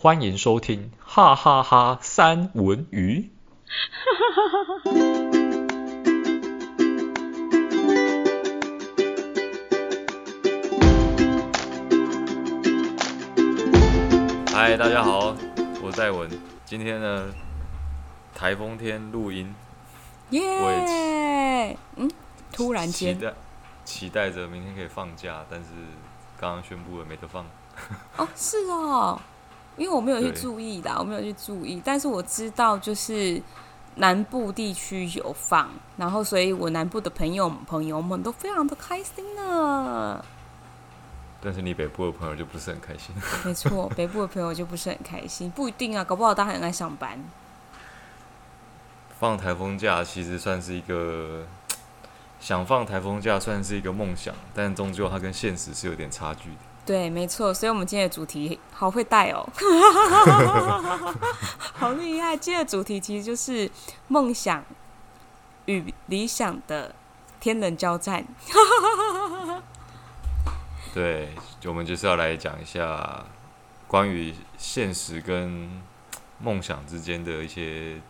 欢迎收听哈哈哈三文鱼。嗨，大家好，我是戴文。今天呢，台风天录音，耶、yeah!！嗯，突然间期待期待着明天可以放假，但是刚刚宣布了没得放。哦，是哦，因为我没有去注意的，我没有去注意，但是我知道就是南部地区有放，然后所以我南部的朋友朋友们都非常的开心呢。但是你北部的朋友就不是很开心。没错，北部的朋友就不是很开心，不一定啊，搞不好大家很爱上班。放台风假其实算是一个 想放台风假算是一个梦想，但终究它跟现实是有点差距的。对，没错，所以我们今天的主题好会带哦，好厉害！今天的主题其实就是梦想与理想的天人交战。对，我们就是要来讲一下关于现实跟梦想之间的一些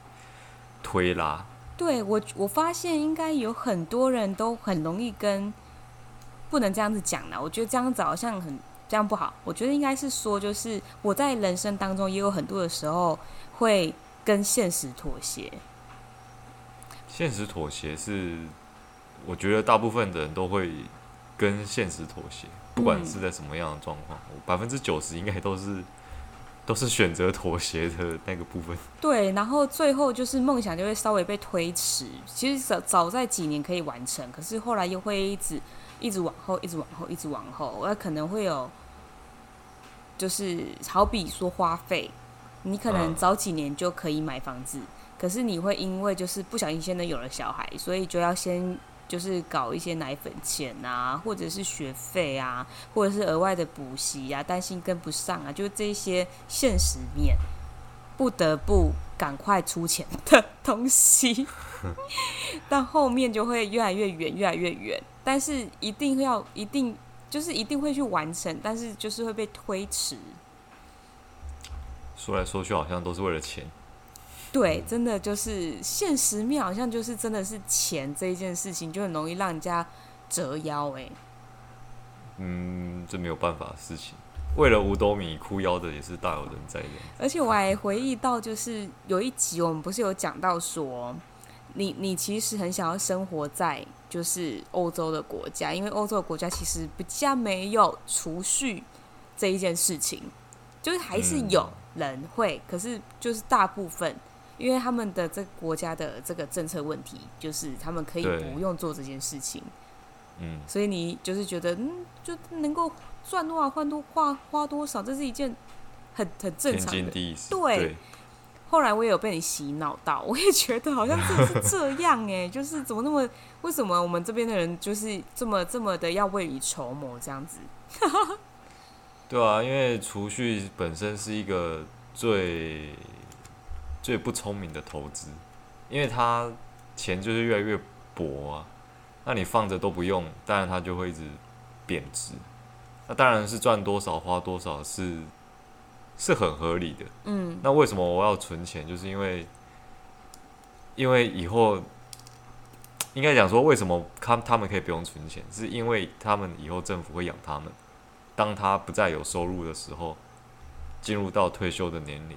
推拉。对，我，我发现应该有很多人都很容易跟，不能这样子讲啦，我觉得这样子好像很这样不好。我觉得应该是说，就是我在人生当中也有很多的时候会跟现实妥协。现实妥协是，我觉得大部分的人都会跟现实妥协。不管是在什么样的状况，百分之九十应该都是 都是选择妥协的那个部分。对，然后最后就是梦想就会稍微被推迟。其实早早在几年可以完成，可是后来又会一直一直往后，一直往后，一直往后。那可能会有，就是好比说花费，你可能早几年就可以买房子，嗯、可是你会因为就是不小心现在有了小孩，所以就要先。就是搞一些奶粉钱啊，或者是学费啊，或者是额外的补习啊，担心跟不上啊，就这些现实面，不得不赶快出钱的东西，到后面就会越来越远，越来越远。但是一定要，一定就是一定会去完成，但是就是会被推迟。说来说去，好像都是为了钱。对，真的就是现实面，好像就是真的是钱这一件事情，就很容易让人家折腰哎。嗯，这没有办法的事情。为了五斗米哭腰的也是大有人在的。而且我还回忆到，就是有一集我们不是有讲到说，你你其实很想要生活在就是欧洲的国家，因为欧洲的国家其实比较没有储蓄这一件事情，就是还是有人会，嗯、可是就是大部分。因为他们的这个国家的这个政策问题，就是他们可以不用做这件事情，嗯，所以你就是觉得，嗯，就能够赚多少换多花花多少，这是一件很很正常的，对，对。后来我也有被你洗脑到，我也觉得好像真的是这样哎，就是怎么那么，为什么我们这边的人就是这么这么的要未雨绸缪这样子？对啊，因为储蓄本身是一个最。最不聪明的投资，因为它钱就是越来越薄啊。那你放着都不用，当然它就会一直贬值。那当然是赚多少花多少是是很合理的。嗯。那为什么我要存钱？就是因为因为以后应该讲说，为什么他他们可以不用存钱？是因为他们以后政府会养他们。当他不再有收入的时候，进入到退休的年龄。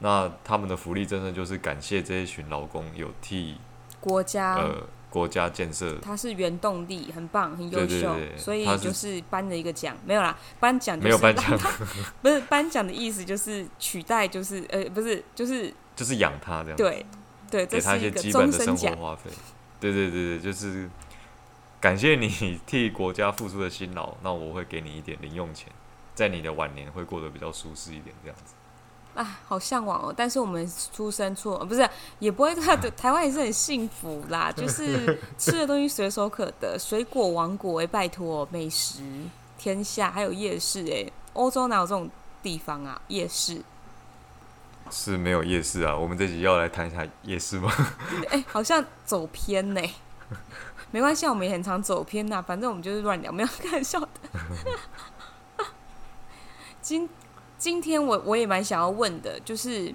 那他们的福利真的就是感谢这一群劳工有替国家呃国家建设，他是原动力，很棒，很优秀，对对对，所以就是颁了一个奖，没有啦，颁奖没有颁奖，不是颁奖的意思就是取代，就是呃不是就是就是养他这样，对对，给他一些基本的生活花费，对对对对，就是感谢你替国家付出的辛劳，那我会给你一点零用钱，在你的晚年会过得比较舒适一点，这样子。啊，好向往哦！但是我们出生错，不是也不会。台台湾也是很幸福啦，就是吃的东西随手可得，水果王国哎，拜托，美食天下，还有夜市哎，欧洲哪有这种地方啊？夜市是没有夜市啊？我们这集要来谈一下夜市吗？哎、欸，好像走偏呢，没关系，我们也很常走偏呐。反正我们就是乱聊，没有开玩笑的。今 今天我我也蛮想要问的，就是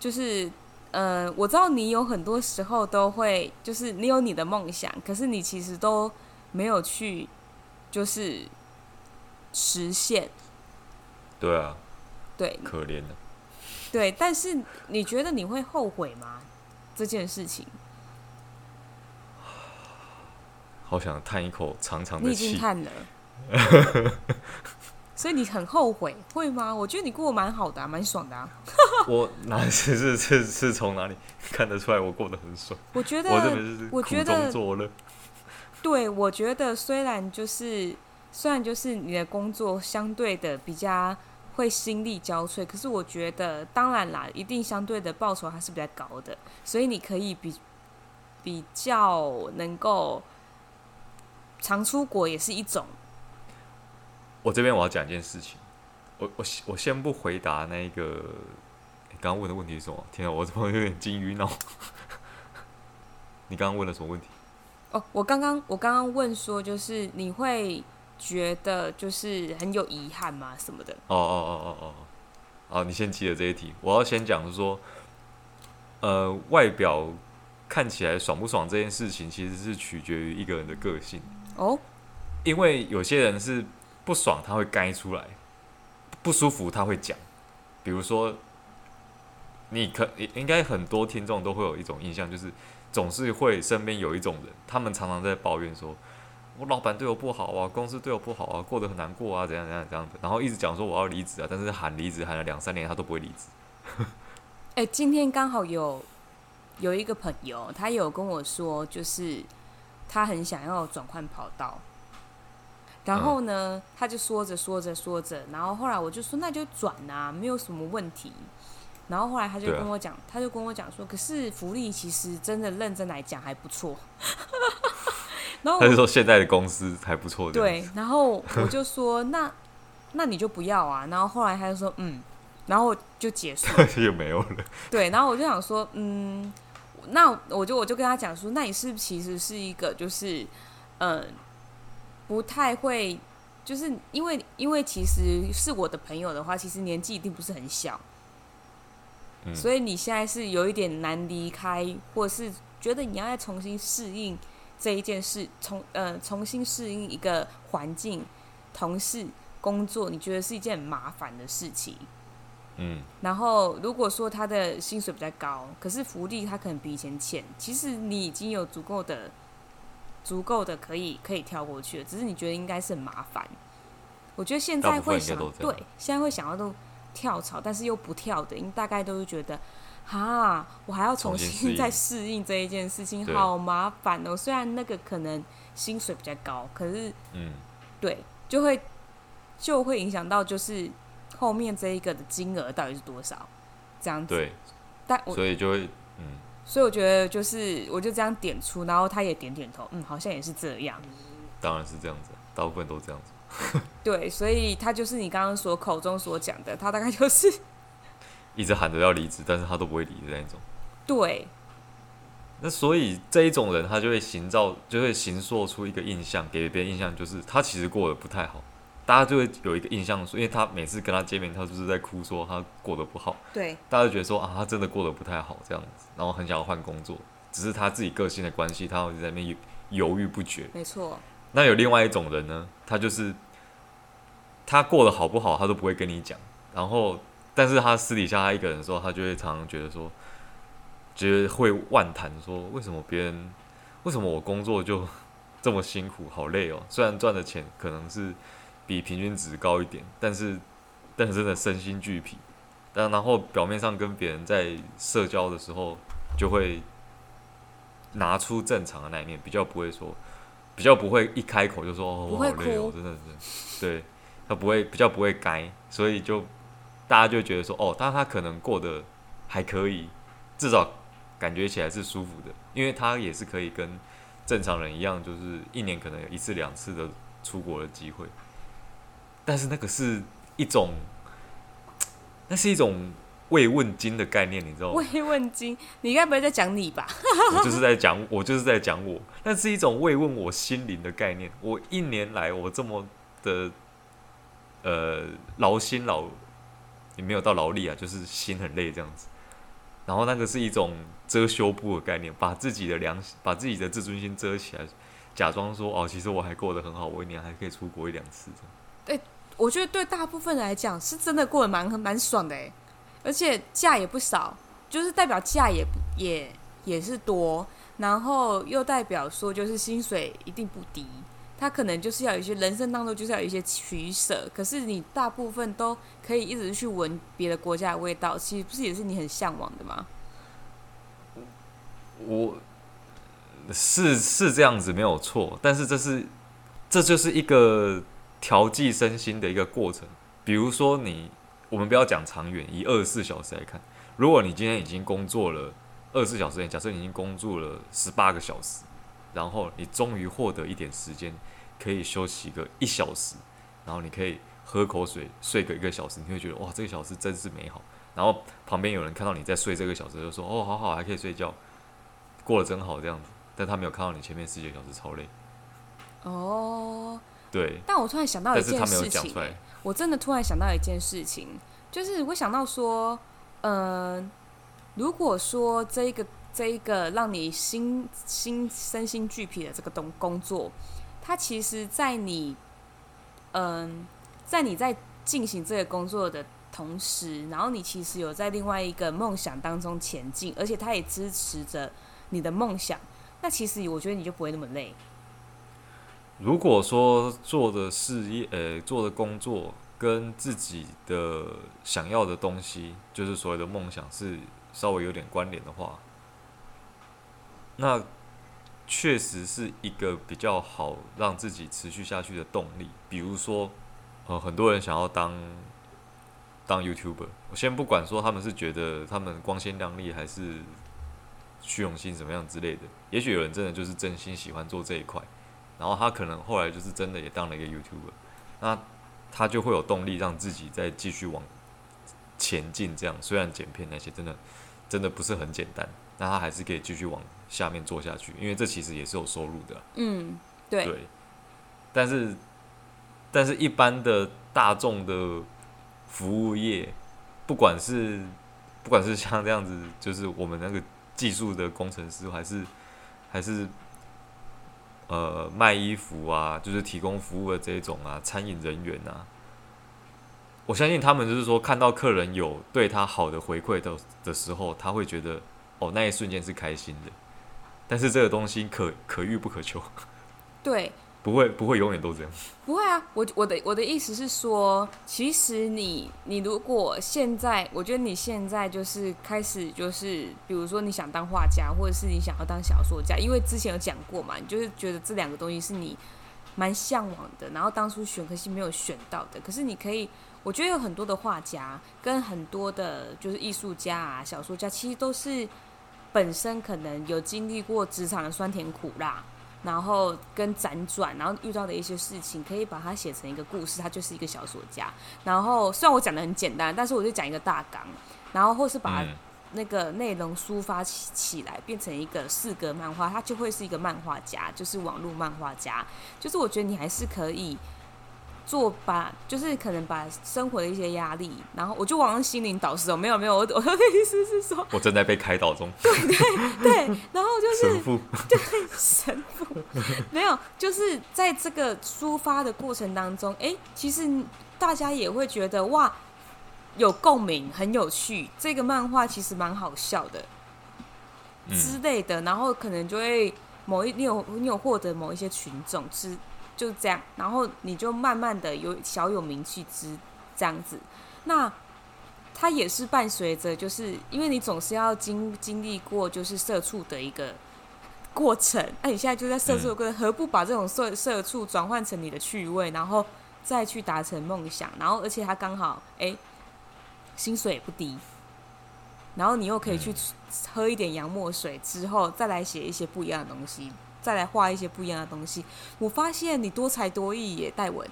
就是呃，我知道你有很多时候都会，就是你有你的梦想，可是你其实都没有去，就是实现。对啊。对。可怜的。对，但是你觉得你会后悔吗？这件事情？好想叹一口长长的气。你已经叹了。所以你很后悔，会吗？我觉得你过得蛮好的、啊，蛮爽的啊。我哪是是是是从哪里看得出来我过得很爽？我觉得，我觉得，对，我觉得虽然就是虽然就是你的工作相对的比较会心力交瘁，可是我觉得当然啦，一定相对的报酬还是比较高的，所以你可以比比较能够常出国也是一种。我这边我要讲一件事情，我我我先不回答那个你刚刚问的问题是什么？天啊，我怎么有点金鱼脑？你刚刚问了什么问题？哦，我刚刚我刚刚问说，就是你会觉得就是很有遗憾吗？什么的？哦哦哦哦哦，好，你先记得这一题。我要先讲说，呃，外表看起来爽不爽这件事情，其实是取决于一个人的个性哦，因为有些人是。不爽他会该出来，不舒服他会讲。比如说，你可应该很多听众都会有一种印象，就是总是会身边有一种人，他们常常在抱怨说：“我老板对我不好啊，公司对我不好啊，过得很难过啊，怎样怎样这样的。”然后一直讲说我要离职啊，但是喊离职喊了两三年，他都不会离职。哎、今天刚好有有一个朋友，他有跟我说，就是他很想要转换跑道。然后呢，嗯、他就说着说着说着，然后后来我就说那就转啊，没有什么问题。然后后来他就跟我讲，啊、他就跟我讲说，可是福利其实真的认真来讲还不错。然后他就说现在的公司还不错。对，然后 我就说那那你就不要啊。然后后来他就说嗯，然后就结束了，就没有了。对，然后我就想说嗯，那我就我就跟他讲说，那你是不是其实是一个就是嗯。不太会，就是因为因为其实是我的朋友的话，其实年纪一定不是很小，嗯，所以你现在是有一点难离开，或者是觉得你要再重新适应这一件事，重呃重新适应一个环境、同事、工作，你觉得是一件很麻烦的事情，嗯。然后如果说他的薪水比较高，可是福利他可能比以前浅，其实你已经有足够的。足够的可以可以跳过去了，只是你觉得应该是很麻烦。我觉得现在会想对，现在会想要都跳槽，但是又不跳的，因为大概都是觉得，哈，我还要重新 再适应这一件事情，好麻烦哦。虽然那个可能薪水比较高，可是，嗯，对，就会就会影响到就是后面这一个的金额到底是多少，这样子。对，但我所以就会，嗯。所以我觉得就是，我就这样点出，然后他也点点头，嗯，好像也是这样。当然是这样子，大部分都这样子。对，所以他就是你刚刚所口中所讲的，他大概就是 一直喊着要离职，但是他都不会离的那种。对。那所以这一种人，他就会营造，就会形塑出一个印象，给别人印象就是他其实过得不太好。大家就会有一个印象说，因为他每次跟他见面，他就是在哭，说他过得不好。对，大家就觉得说啊，他真的过得不太好这样子，然后很想要换工作，只是他自己个性的关系，他会在那边犹豫不决。没错。那有另外一种人呢，他就是他过得好不好，他都不会跟你讲，然后但是他私底下他一个人的时候，他就会常常觉得说，觉得会妄谈说，为什么别人，为什么我工作就这么辛苦，好累哦，虽然赚的钱可能是。比平均值高一点，但是，但是真的身心俱疲。但然后表面上跟别人在社交的时候，就会拿出正常的那一面，比较不会说，比较不会一开口就说哦，我好累哦，真的是。对，他不会比较不会该，所以就大家就觉得说哦，但他可能过得还可以，至少感觉起来是舒服的，因为他也是可以跟正常人一样，就是一年可能有一次两次的出国的机会。但是那个是一种，那是一种慰问金的概念，你知道吗？慰问金，你该不会在讲你吧？我就是在讲，我就是在讲我。那是一种慰问我心灵的概念。我一年来，我这么的呃劳心劳也没有到劳力啊，就是心很累这样子。然后那个是一种遮羞布的概念，把自己的良心，把自己的自尊心遮起来，假装说哦，其实我还过得很好，我一年还可以出国一两次。对，我觉得对大部分人来讲是真的过得蛮蛮爽的，而且假也不少，就是代表假也也也是多，然后又代表说就是薪水一定不低。他可能就是要有一些人生当中就是要有一些取舍，可是你大部分都可以一直去闻别的国家的味道，其实不是也是你很向往的吗？我是是这样子没有错，但是这是这就是一个调剂身心的一个过程。比如说你，我们不要讲长远，以二十四小时来看，如果你今天已经工作了二十四小时，假设你已经工作了十八个小时。然后你终于获得一点时间，可以休息个一小时，然后你可以喝口水，睡个一个小时，你会觉得哇，这个小时真是美好。然后旁边有人看到你在睡这个小时，就说哦，好好，还可以睡觉，过得真好这样子。但他没有看到你前面十几个小时超累。哦，对。但我突然想到一件事情。我真的突然想到一件事情，就是我想到说，嗯、呃，如果说这一个。这一个让你心心身心俱疲的这个东工作，它其实，在你，嗯，在你在进行这个工作的同时，然后你其实有在另外一个梦想当中前进，而且它也支持着你的梦想。那其实我觉得你就不会那么累。如果说做的事业，呃，做的工作跟自己的想要的东西，就是所谓的梦想，是稍微有点关联的话。那确实是一个比较好让自己持续下去的动力。比如说，呃，很多人想要当当 YouTuber，我先不管说他们是觉得他们光鲜亮丽，还是虚荣心怎么样之类的。也许有人真的就是真心喜欢做这一块，然后他可能后来就是真的也当了一个 YouTuber，那他就会有动力让自己再继续往前进。这样虽然剪片那些真的真的不是很简单，那他还是可以继续往。下面做下去，因为这其实也是有收入的。嗯，对。对。但是，但是一般的大众的服务业，不管是不管是像这样子，就是我们那个技术的工程师，还是还是呃卖衣服啊，就是提供服务的这种啊，餐饮人员啊，我相信他们就是说，看到客人有对他好的回馈的的时候，他会觉得哦，那一瞬间是开心的。但是这个东西可可遇不可求，对，不会不会永远都这样，不会啊。我我的我的意思是说，其实你你如果现在，我觉得你现在就是开始就是，比如说你想当画家，或者是你想要当小说家，因为之前有讲过嘛，你就是觉得这两个东西是你蛮向往的，然后当初选可惜没有选到的。可是你可以，我觉得有很多的画家跟很多的就是艺术家啊、小说家，其实都是。本身可能有经历过职场的酸甜苦辣，然后跟辗转，然后遇到的一些事情，可以把它写成一个故事，它就是一个小说家。然后虽然我讲的很简单，但是我就讲一个大纲，然后或是把那个内容抒发起起来，变成一个四格漫画，它就会是一个漫画家，就是网络漫画家。就是我觉得你还是可以。做把就是可能把生活的一些压力，然后我就往心灵导师哦，没有没有，我我的意思是说，我正在被开导中。对对对，然后就是神父，对神父，没有，就是在这个抒发的过程当中，哎，其实大家也会觉得哇，有共鸣，很有趣，这个漫画其实蛮好笑的，之类的，然后可能就会某一你有你有获得某一些群众之。就这样，然后你就慢慢的有小有名气之这样子，那它也是伴随着，就是因为你总是要经经历过就是社畜的一个过程，那你现在就在社畜，何不把这种社社畜转换成你的趣味，然后再去达成梦想，然后而且它刚好哎，薪水也不低，然后你又可以去喝一点洋墨水之后，再来写一些不一样的东西。再来画一些不一样的东西，我发现你多才多艺耶，戴文。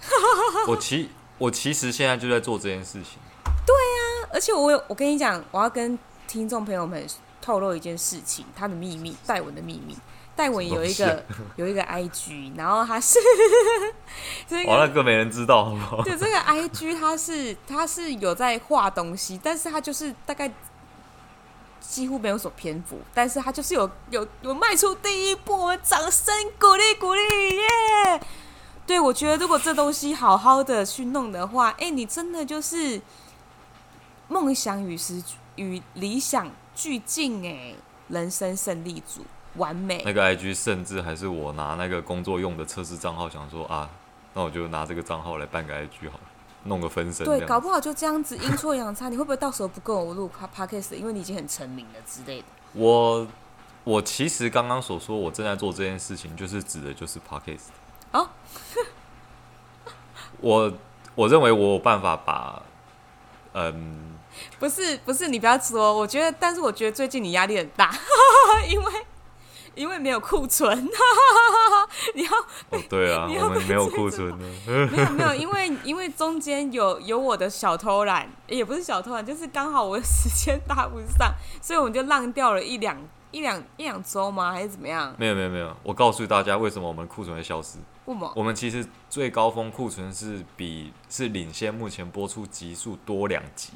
我其我其实现在就在做这件事情。对、啊，而且我有我跟你讲，我要跟听众朋友们透露一件事情，他的秘密，戴文的秘密，戴文有一个 有一个 IG，然后他是 这个，哦，那个没人知道，好不好？对，这个 IG 他是他是有在画东西，但是他就是大概几乎没有什么篇幅，但是他就是有有有迈出第一步，我们掌声鼓励鼓励耶！对，我觉得如果这东西好好的去弄的话，哎，你真的就是梦想与时与理想俱进，哎，人生胜利组。完美。那个 IG 甚至还是我拿那个工作用的测试账号，想说啊，那我就拿这个账号来办个 IG 好了，弄个分身。对，搞不好就这样子阴错阳差，你会不会到时候不跟我录 Podcast？因为你已经很成名了之类的。我我其实刚刚所说我正在做这件事情，就是指的就是 Podcast。哦。我我认为我有办法把，嗯，不是不是，你不要说，我觉得，但是我觉得最近你压力很大，因为。因为没有库存，你要哦，对啊，我们没有库存呢。没有没有，因为因为中间有有我的小偷懒，也不是小偷懒，就是刚好我的时间搭不上，所以我们就浪掉了一两一两一两周吗？还是怎么样？没有没有没有，我告诉大家为什么我们库存会消失。我们其实最高峰库存是比是领先目前播出集数多两集，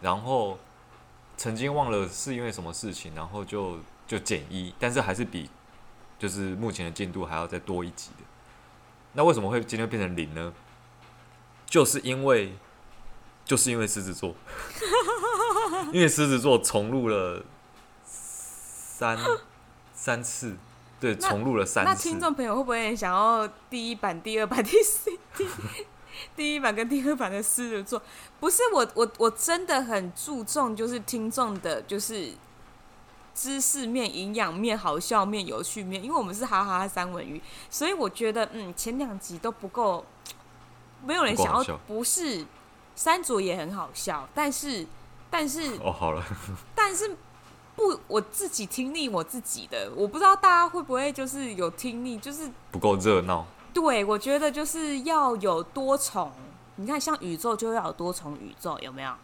然后曾经忘了是因为什么事情，然后就。就减一，但是还是比就是目前的进度还要再多一级的。那为什么会今天变成零呢？就是因为就是因为狮子座，因为狮子座重录了三三次，对，重录了三次。那听众朋友会不会想要第一版、第二版、第四第第一版跟第二版的狮子座？不是我，我我真的很注重，就是听众的，就是。知识面、营养面、好笑面、有趣面，因为我们是哈哈哈三文鱼，所以我觉得，嗯，前两集都不够，没有人想要。不，不是，三组也很好笑，但是，但是，哦，好了，但是不，我自己听腻我自己的，我不知道大家会不会就是有听腻，就是不够热闹。对，我觉得就是要有多重，你看，像宇宙就要有多重宇宙，有没有？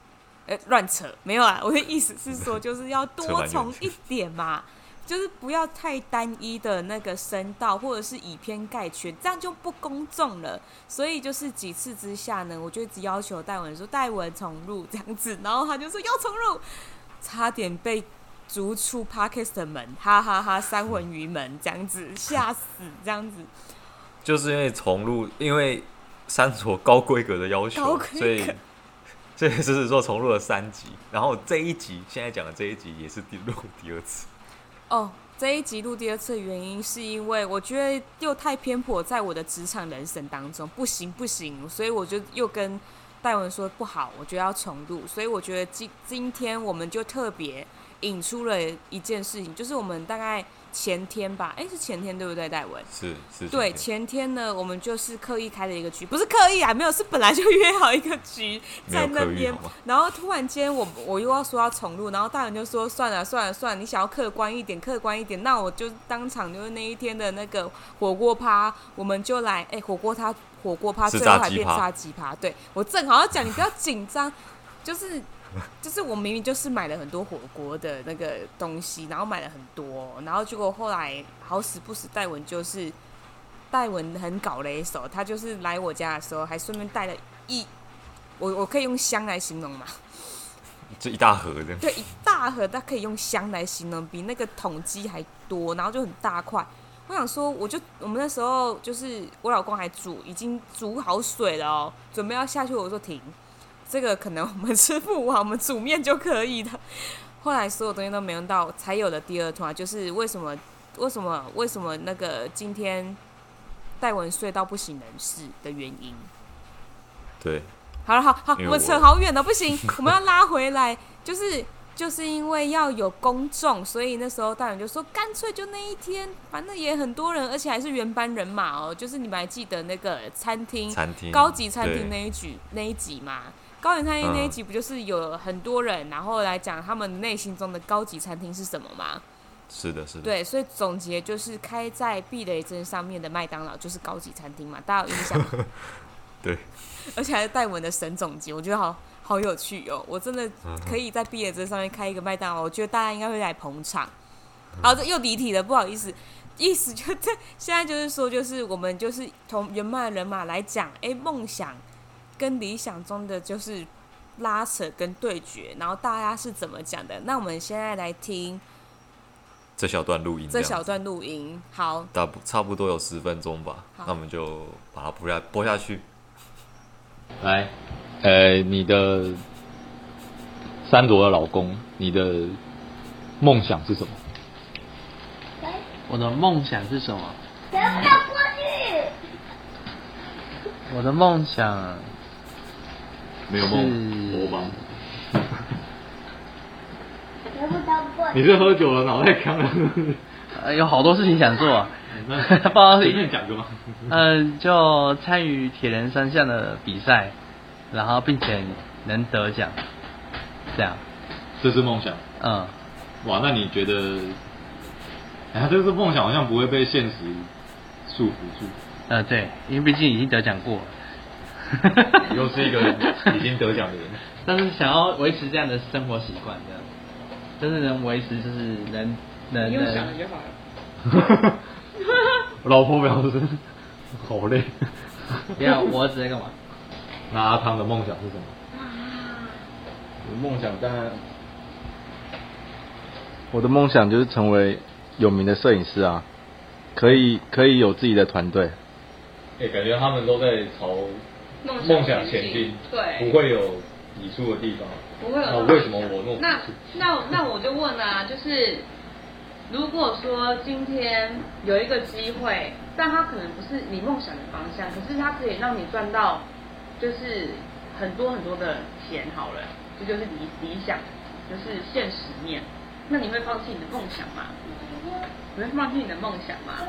哎，乱扯没有啊！我的意思是说，就是要多重一点嘛，就是不要太单一的那个声道，或者是以偏概全，这样就不公众了。所以就是几次之下呢，我就一直要求戴文说戴文重录这样子，然后他就说要重录，差点被逐出 Podcast 门，哈哈哈，哈，三文鱼门 这样子吓死这样子，就是因为重录，因为三所高规格的要求，所以。这只是说重录了三集，然后这一集现在讲的这一集也是第录第二次。哦，这一集录第二次的原因是因为我觉得又太偏颇在我的职场人生当中，不行不行，所以我就又跟戴文说不好，我觉得要重录，所以我觉得今今天我们就特别引出了一件事情，就是我们大概。前天吧，哎，是前天对不对，戴文？是是。对，前天呢，我们就是刻意开了一个局，不是刻意啊，没有，是本来就约好一个局在那边。然后突然间，我我又要说要重录，然后大人就说算了算了算了，你想要客观一点，客观一点，那我就当场就是那一天的那个火锅趴，我们就来，哎，火锅它火锅趴最后还变炸鸡趴，对，我正好要讲，你不要紧张，就是。就是我明明就是买了很多火锅的那个东西，然后买了很多，然后结果后来好死不死，戴文就是戴文很搞了一手，他就是来我家的时候还顺便带了一，我我可以用香来形容嘛？这一大盒的，对，一大盒，它可以用香来形容，比那个桶鸡还多，然后就很大块。我想说，我就我们那时候就是我老公还煮，已经煮好水了哦，准备要下去，我说停。这个可能我们吃不完，我们煮面就可以的。后来所有东西都没用到，才有了第二团，就是为什么？为什么？为什么那个今天戴文睡到不省人事的原因？对，好了，好好，我们扯好远了，不行，我们要拉回来。就是就是因为要有公众，所以那时候戴文就说，干脆就那一天，反正也很多人，而且还是原班人马哦。就是你们还记得那个餐厅，餐厅高级餐厅那一局那一集吗？高原餐厅那一集不就是有很多人，然后来讲他们内心中的高级餐厅是什么吗？是的，是的。对，所以总结就是开在避雷针上面的麦当劳就是高级餐厅嘛，大家有印象吗？对。而且还是戴文的神总结，我觉得好好有趣哦！我真的可以在避雷针上面开一个麦当劳，我觉得大家应该会来捧场。好，这又离题了，不好意思。意思就这，现在就是说，就是我们就是从原班人马来讲，哎，梦想跟理想中的就是拉扯跟对决，然后大家是怎么讲的？那我们现在来听这小段录音这，这小段录音，好，大不差不多有十分钟吧，那我们就把它播下播下去。来，呃，你的三朵的老公，你的梦想是什么？我的梦想是什么？不要过去。我的梦想没有梦，我吧。你是喝酒了，脑袋干了？呃，有好多事情想做，啊，不好意思。随便讲个吗？嗯，就参与铁人三项的比赛，然后并且能得奖，这样。这是梦想。嗯。哇，那你觉得？啊，这个梦想好像不会被现实束缚住。呃，对，因为毕竟已经得奖过了。又是一个已经得奖的人。但是想要维持这样的生活习惯，这样，真的能维持，就是能能。你用想就好了。我 老婆表示好累。不要我儿子在干嘛？那阿汤的梦想是什么？我的梦想当然，我的梦想就是成为。有名的摄影师啊，可以可以有自己的团队。哎、欸，感觉他们都在朝梦想前进，对，不会有抵触的地方。不会有。那为什么我弄？那那那我就问啊，就是如果说今天有一个机会，但它可能不是你梦想的方向，可是它可以让你赚到，就是很多很多的钱，好了，这就，是理理想，就是现实面。那你会放弃你的梦想吗？你会放弃你的梦想吗？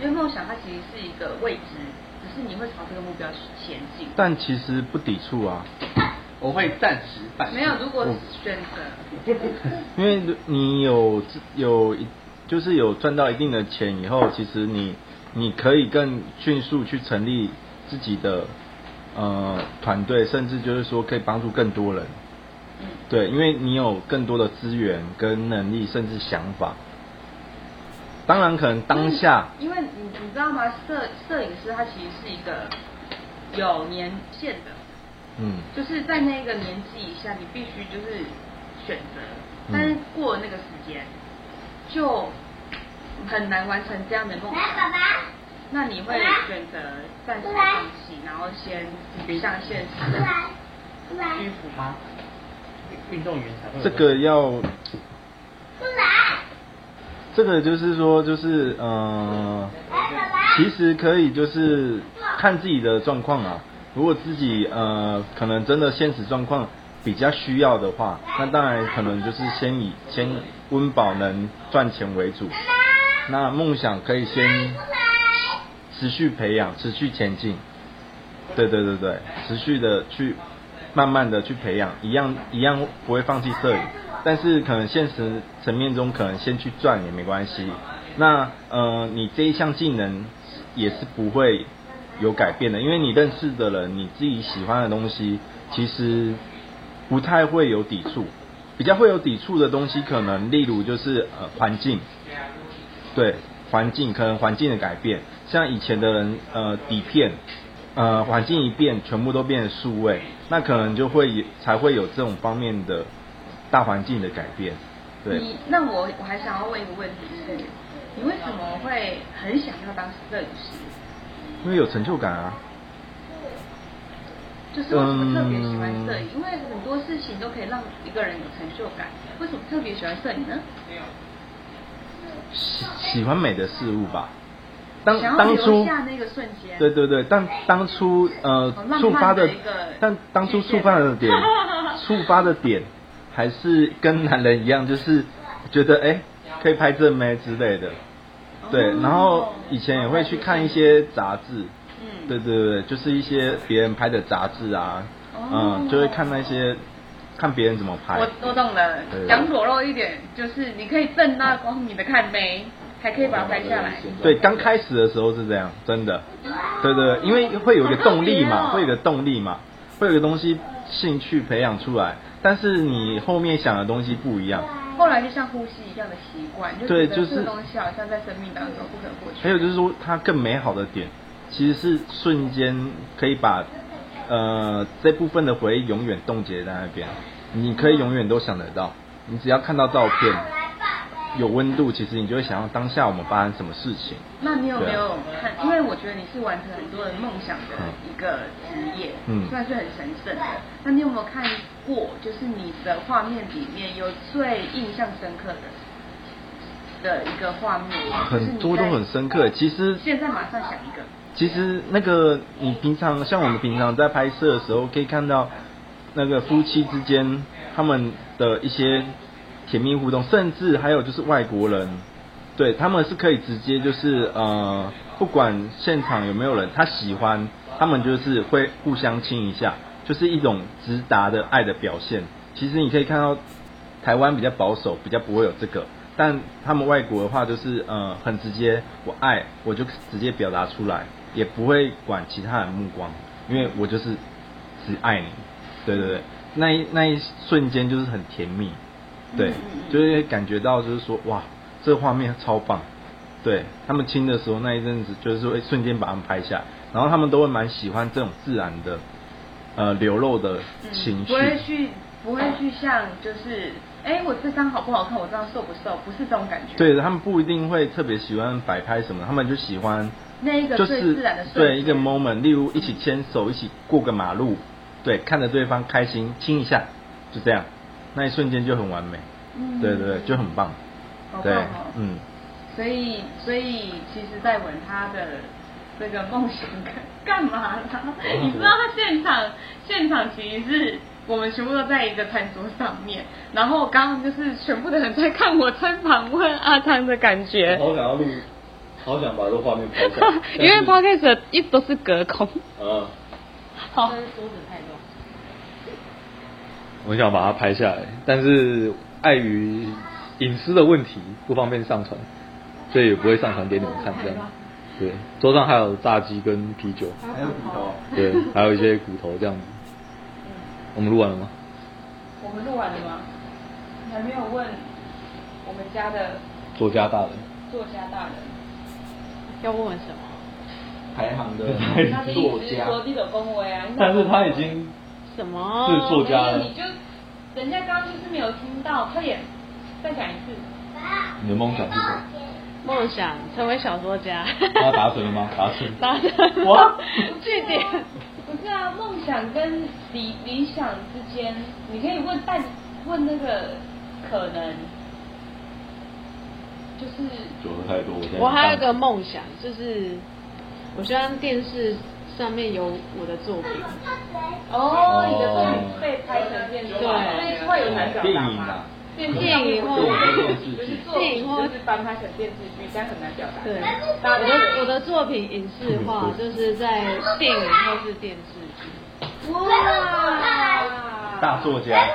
因为梦想它其实是一个未知，只是你会朝这个目标去前进。但其实不抵触啊，我会暂时办。没有，如果选择，因为你有有就是有赚到一定的钱以后，其实你你可以更迅速去成立自己的呃团队，甚至就是说可以帮助更多人。对，因为你有更多的资源跟能力，甚至想法。当然，可能当下，因为你你知道吗？摄摄影师他其实是一个有年限的，嗯，就是在那个年纪以下，你必须就是选择，但是过了那个时间，就很难完成这样的梦想。爸爸，那你会选择暂时放弃，然后先向现实屈服吗？运动员才会。这个要。这个就是说，就是呃，其实可以就是看自己的状况啊。如果自己呃可能真的现实状况比较需要的话，那当然可能就是先以先温饱能赚钱为主。那梦想可以先持续培养，持续前进。对对对对，持续的去。慢慢的去培养，一样一样不会放弃摄影，但是可能现实层面中可能先去赚也没关系。那呃，你这一项技能也是不会有改变的，因为你认识的人，你自己喜欢的东西，其实不太会有抵触。比较会有抵触的东西，可能例如就是呃环境，对环境可能环境的改变，像以前的人呃底片。呃，环境一变，全部都变成数位，那可能就会才会有这种方面的大环境的改变。对。你那我我还想要问一个问题是，你为什么会很想要当摄影师？因为有成就感啊。就是为什么特别喜欢摄影？嗯、因为很多事情都可以让一个人有成就感。为什么特别喜欢摄影呢？喜喜欢美的事物吧。当当初，对对对，但当初呃触发的，但当初触发的点，触发的点还是跟男人一样，就是觉得哎可以拍正妹之类的，对，然后以前也会去看一些杂志，嗯，对对对，就是一些别人拍的杂志啊，嗯，就会看那些看别人怎么拍。我我懂了，讲裸露一点，就是你可以正大光明的看妹。还可以把它拍下来。对，刚开始的时候是这样，真的。对对，因为会有一个动力嘛，会有一个动力嘛，会有一个东西兴趣培养出来。但是你后面想的东西不一样，后来就像呼吸一样的习惯，就对，就是东西好像在生命当中不可或缺。还有就是说，它更美好的点，其实是瞬间可以把呃这部分的回忆永远冻结在那边，你可以永远都想得到，你只要看到照片有温度，其实你就会想要当下我们发生什么事情。那你有没有啊看？因为我觉得你是完成很多人梦想的一个职业，嗯算是很神圣的。那你有没有看过？就是你的画面里面有最印象深刻的的一个画面？很多都很深刻。其实现在马上想一个。其实那个你平常像我们平常在拍摄的时候，可以看到那个夫妻之间他们的一些甜蜜互动，甚至还有就是外国人，对他们是可以直接就是呃，不管现场有没有人，他喜欢，他们就是会互相亲一下，就是一种直达的爱的表现。其实你可以看到台湾比较保守，比较不会有这个。但他们外国的话就是呃很直接，我爱我就直接表达出来，也不会管其他人目光，因为我就是只爱你，对对对，那一那一瞬间就是很甜蜜，对，就是感觉到就是说哇，这个画面超棒，对他们亲的时候那一阵子就是会瞬间把他们拍下来，然后他们都会蛮喜欢这种自然的呃流露的情绪，不会去不会去像就是。哎，我这张好不好看？我这张瘦不瘦？不是这种感觉。对，他们不一定会特别喜欢摆拍什么，他们就喜欢那一个最自然的就是对一个 moment，例如一起牵手，一起过个马路，对，看着对方开心，亲一下，就这样，那一瞬间就很完美。嗯，对对对，就很棒。好棒哦。对，嗯。所以，所以其实戴文他的这个梦想干干嘛呢？你知道他现场现场其实是。我们全部都在一个餐桌上面，然后刚刚就是全部的人在看我在访问阿汤的感觉。好想要录，好想把这画面拍下来。因为 podcast 一直都是隔空。嗯。好。桌子太乱。我想把它拍下来，但是碍于隐私的问题，不方便上传，所以也不会上传给你们看这样。对，桌上还有炸鸡跟啤酒。还有骨头。对，还有一些骨头这样子。我们录完了吗？我们录完了吗？你还没有问我们家的作家大人。作家大人要问问什么？排行的作家。说这首恭维啊。但是他已经什么？是作家了。你就人家刚刚就是没有听到，快点再讲一次。你的梦想是什么？梦想成为小说家。他达成了吗？达成。达成。哇！句点。不是啊，梦想跟理理想之间，你可以问但问那个可能，就是。我我还有一个梦想，就是我希望电视上面有我的作品。哦，你的作品被拍成电视，对，所以会有男表达吗？电影或就是电影或是翻拍成电视剧，但很难表达。对，我的我的作品影视化，就是在电影或是电视剧。哇！大作家，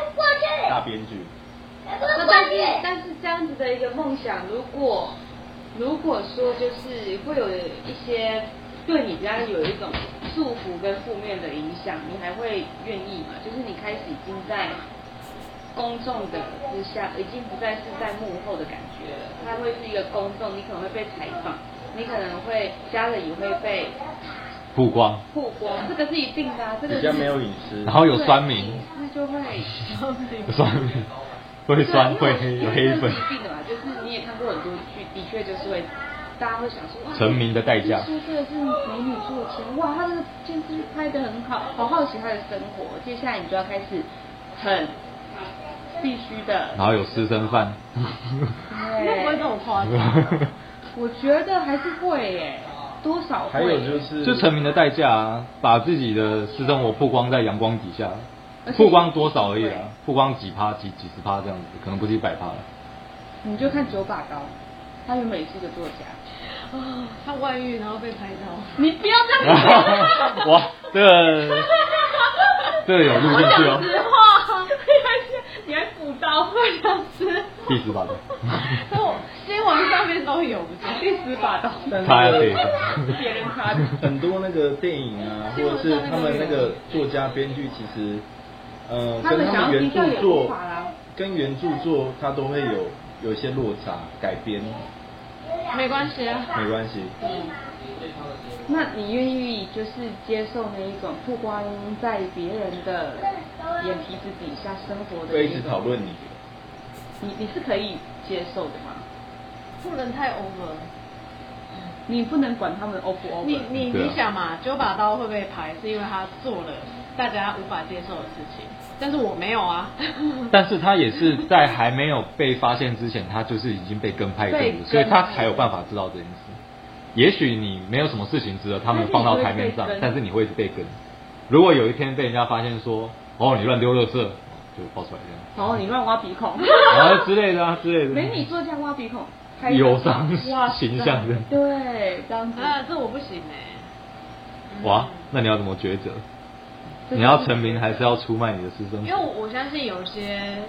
大编剧。那但是但是这样子的一个梦想，如果如果说就是会有一些对你家有一种束缚跟负面的影响，你还会愿意吗？就是你开始已经在。公众的之下，已经不再是在幕后的感觉了。它会是一个公众，你可能会被采访，你可能会家人也会被曝光。曝光，这个是一定的、啊。这个比较没有隐私。然后有酸民。隐私就会。酸民。会酸会黑有黑粉。一定的嘛，就是你也看过很多剧，的确就是会，大家会想说，成名的代价。说这个是美女做钱，哇，她这个电视剧拍的很好，好好奇她的生活。接下来你就要开始很。必须的，然后有私生饭，会不会这么夸张？我觉得还是会耶，多少会。还有就是，就成名的代价啊，把自己的私生活曝光在阳光底下，曝光多少而已啊，曝光几趴几几十趴这样子，可能不是一百趴。你就看九把刀，他原本是一个作家，啊，他外遇然后被拍到，你不要这样讲。哇，这个这个有录进去哦。实话。你还补刀，我想吃。第十把刀。我，新闻上面都有？第十把刀。插下去。别人插的。很多那个电影啊，或者是他们那个作家编剧，其实，呃，跟他们原著作，跟原著作它都会有有一些落差改编。没关系啊，没关系。嗯，那你愿意就是接受那一种不光在别人的眼皮子底下生活的？会一直讨论你。你你是可以接受的吗？不能太 over。你不能管他们 over 不 over。你你你想嘛，九把刀会被排，是因为他做了大家无法接受的事情。但是我没有啊，但是他也是在还没有被发现之前，他就是已经被跟拍跟了，所以他才有办法知道这件事。也许你没有什么事情值得他们放到台面上，但是你会一直被跟。如果有一天被人家发现说，哦，你乱丢垃圾，就爆出来这样。哦，你乱挖鼻孔，啊之类的啊之类的。没你做这样挖鼻孔，有伤形象的。对，这样子啊，这我不行哎。哇，那你要怎么抉择？你要成名还是要出卖你的私生活？因为我相信有些，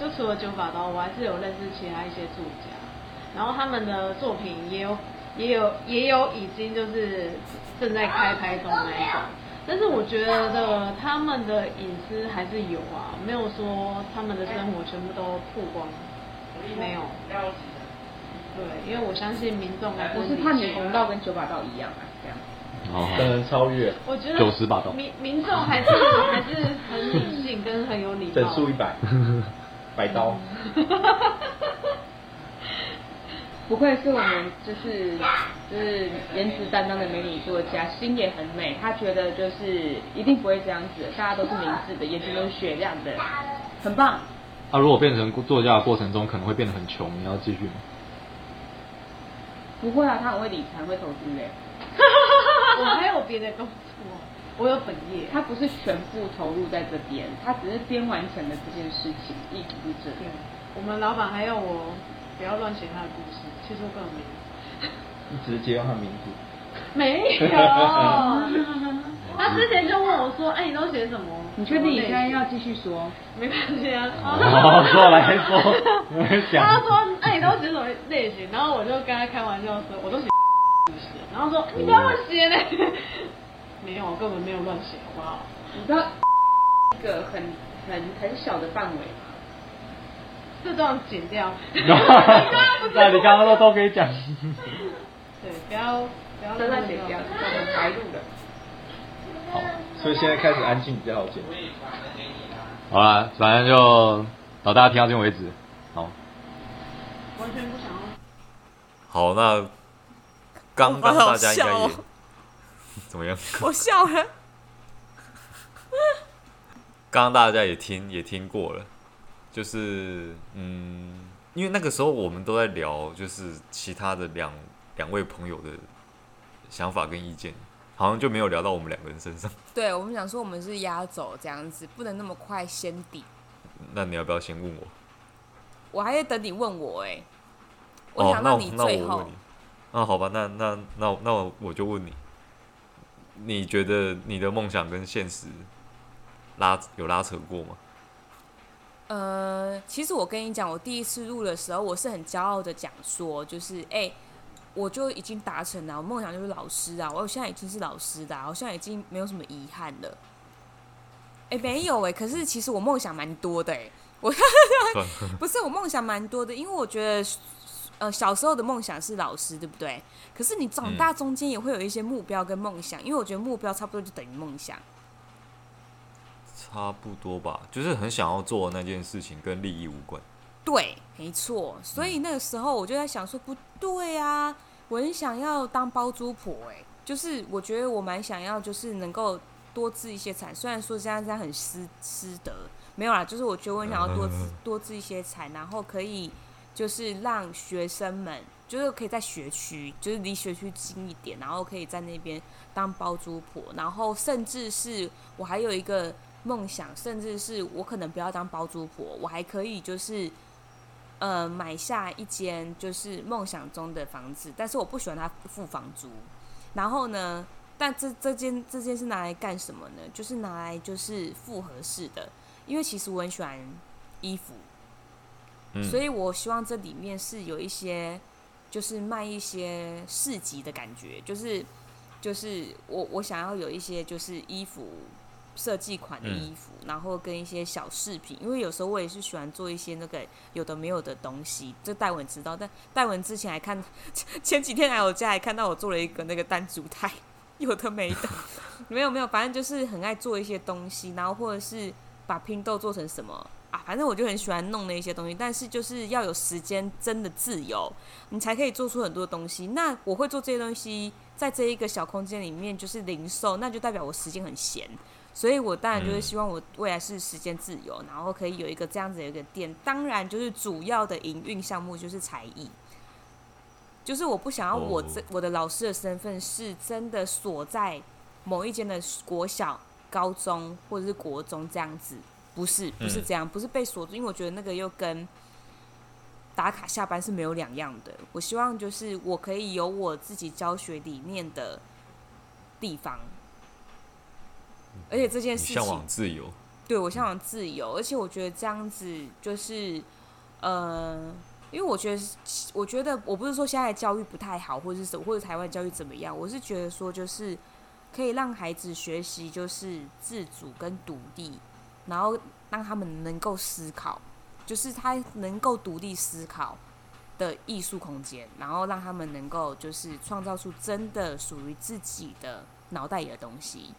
就除了九把刀，我还是有认识其他一些作家，然后他们的作品也有也有也有已经就是正在开拍中那一种，但是我觉得他们的隐私还是有啊，没有说他们的生活全部都曝光，没有。对，因为我相信民众还是我是怕你红到跟九把刀一样啊，这样。哦，可能超越。我觉得九十把刀。民民众还是 还是很理性跟很有礼貌。整数一百，百刀。不愧是我们就是就是颜值担当的美女作家，心也很美。她觉得就是一定不会这样子，大家都是明智的，眼睛都是雪亮的，很棒。他、啊、如果变成作家的过程中，可能会变得很穷，你要继续吗？不会啊，他很会理财，会投资嘞。我还有别的工作，我有本业。他不是全部投入在这边，他只是边完成了这件事情，一直是这样。我们老板还要我不要乱写他的故事，其实我根本没。你直接用他名字？没有。他之前就问我说：“哎，你都写什么？”你确定你现在要继续说？没关系啊。好，说来说。他说：“哎，你都写什么类型？”然后我就跟他开玩笑说：“我都写。”然后说你不要乱写呢，没有，我根本没有乱写，好不好？你知道 一个很很很小的范围吗？这段剪掉。那你刚刚都都可以讲。对，不要不要乱剪掉，这样白录的。好，所以现在开始安静比较好剪。好了，反正就到大家听到这边为止。好。完全不想要。好，那。刚刚大家应该也 怎么样？我笑了。刚刚大家也听也听过了，就是嗯，因为那个时候我们都在聊，就是其他的两两位朋友的想法跟意见，好像就没有聊到我们两个人身上。对，我们想说我们是压轴这样子，不能那么快先底。那你要不要先问我？我还在等你问我哎、欸。我想让你最后。哦，那好吧，那那那那我我就问你，你觉得你的梦想跟现实拉有拉扯过吗？呃，其实我跟你讲，我第一次录的时候，我是很骄傲的讲说，就是哎、欸，我就已经达成了，我梦想就是老师啊，我现在已经是老师的，我现在已经没有什么遗憾了。哎、欸，没有哎、欸，可是其实我梦想蛮多的哎、欸，我 不是我梦想蛮多的，因为我觉得。呃，小时候的梦想是老师，对不对？可是你长大中间也会有一些目标跟梦想，嗯、因为我觉得目标差不多就等于梦想。差不多吧，就是很想要做的那件事情跟利益无关。对，没错。所以那个时候我就在想说，不对啊，我很想要当包租婆，哎，就是我觉得我蛮想要，就是能够多置一些产。虽然说这样这样很失失德，没有啦，就是我觉得我很想要多置 多置一些产，然后可以。就是让学生们，就是可以在学区，就是离学区近一点，然后可以在那边当包租婆，然后甚至是我还有一个梦想，甚至是我可能不要当包租婆，我还可以就是，呃，买下一间就是梦想中的房子，但是我不喜欢他付房租，然后呢，但这这间这间是拿来干什么呢？就是拿来就是复合式的，因为其实我很喜欢衣服。所以，我希望这里面是有一些，就是卖一些市集的感觉，就是，就是我我想要有一些就是衣服设计款的衣服，嗯、然后跟一些小饰品，因为有时候我也是喜欢做一些那个有的没有的东西。这戴文知道，但戴文之前还看 前几天来我家还看到我做了一个那个弹珠台，有的没的，没有没有，反正就是很爱做一些东西，然后或者是把拼豆做成什么啊，反正我就很喜欢弄那些东西，但是就是要有时间真的自由，你才可以做出很多东西。那我会做这些东西，在这一个小空间里面就是零售，那就代表我时间很闲。所以，我当然就是希望我未来是时间自由，嗯、然后可以有一个这样子的一个店。当然，就是主要的营运项目就是才艺，就是我不想要我这、哦、我的老师的身份是真的锁在某一间的国小、高中或者是国中这样子，不是不是这样，不是被锁住，因为我觉得那个又跟打卡下班是没有两样的。我希望就是我可以有我自己教学理念的地方。而且这件事情，向往自由，对，我向往自由，而且我觉得这样子就是，呃，因为我觉得，我觉得我不是说现在教育不太好，或者是什么，或者台湾教育怎么样，我是觉得说就是可以让孩子学习就是自主跟独立，然后让他们能够思考，就是他能够独立思考的艺术空间，然后让他们能够就是创造出真的属于自己的脑袋里的东西。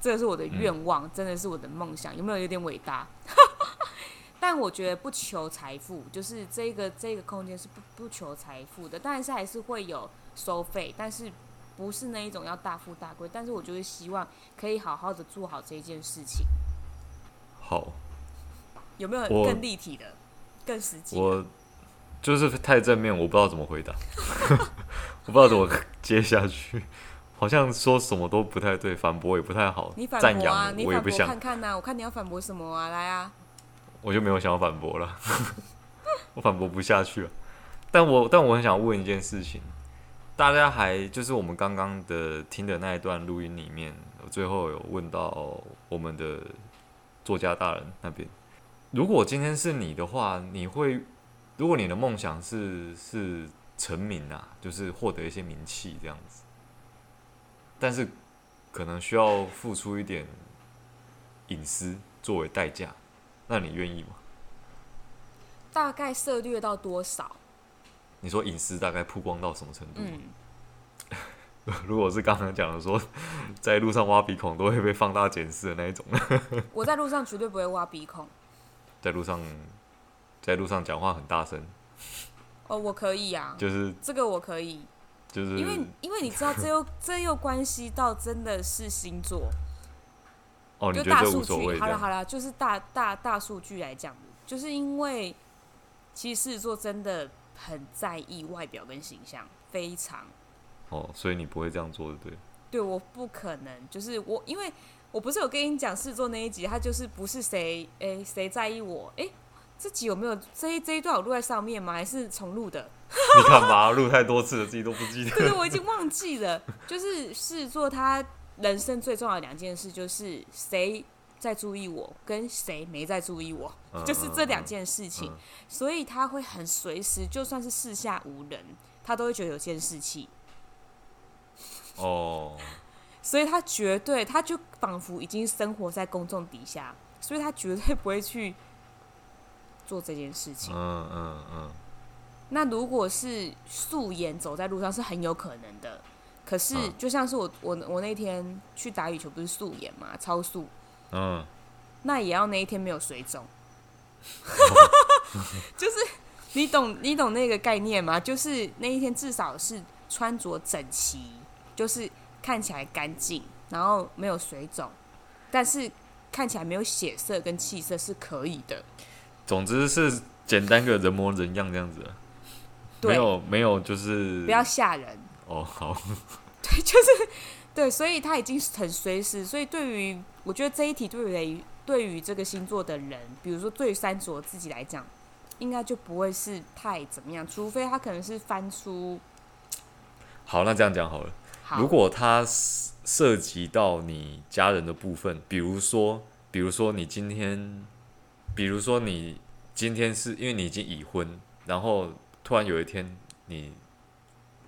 这个是我的愿望，真的是我的梦想，有没有有点伟大？但我觉得不求财富，就是这个这个空间是不不求财富的，但是还是会有收费，但是不是那一种要大富大贵，但是我就是希望可以好好的做好这件事情。好，有没有更立体的、更实际？我就是太正面，我不知道怎么回答，我不知道怎么接下去。好像说什么都不太对，反驳也不太好。你反驳啊，赞扬你我也不想看看呐、啊，我看你要反驳什么啊，来啊！我就没有想要反驳了，我反驳不下去了。但我但我很想问一件事情，大家还就是我们刚刚的听的那一段录音里面，我最后有问到我们的作家大人那边，如果今天是你的话，你会如果你的梦想是是成名啊，就是获得一些名气这样子。但是，可能需要付出一点隐私作为代价，那你愿意吗？大概涉略到多少？你说隐私大概曝光到什么程度？嗯，如果是刚刚讲的说，在路上挖鼻孔都会被放大检视的那一种，我在路上绝对不会挖鼻孔。在路上，在路上讲话很大声。哦，我可以啊，就是这个我可以。就是因为，因为你知道，这又这又关系到真的是星座。哦，就大数据，好了好了，就是大大大数据来讲，就是因为其实狮子座真的很在意外表跟形象，非常。哦，所以你不会这样做的，对？对，我不可能，就是我，因为我不是有跟你讲狮子座那一集，他就是不是谁哎谁在意我哎。诶这集有没有这一这一段我录在上面吗？还是重录的？你干嘛录太多次了，自己都不记得？对，我已经忘记了。就是狮子座他人生最重要的两件事，就是谁在注意我，跟谁没在注意我，嗯、就是这两件事情。嗯嗯、所以他会很随时，就算是四下无人，他都会觉得有监视器。哦。所以他绝对，他就仿佛已经生活在公众底下，所以他绝对不会去。做这件事情，嗯嗯嗯。那如果是素颜走在路上是很有可能的，可是就像是我我我那天去打羽球不是素颜嘛，超素，嗯，那也要那一天没有水肿，就是你懂你懂那个概念吗？就是那一天至少是穿着整齐，就是看起来干净，然后没有水肿，但是看起来没有血色跟气色是可以的。总之是简单个人模人样这样子，没有没有就是不要吓人哦，好，对，就是对，所以他已经很随时，所以对于我觉得这一题对于对于这个星座的人，比如说对于三卓自己来讲，应该就不会是太怎么样，除非他可能是翻出。好，那这样讲好了，好如果他涉及到你家人的部分，比如说，比如说你今天。比如说，你今天是因为你已经已婚，然后突然有一天你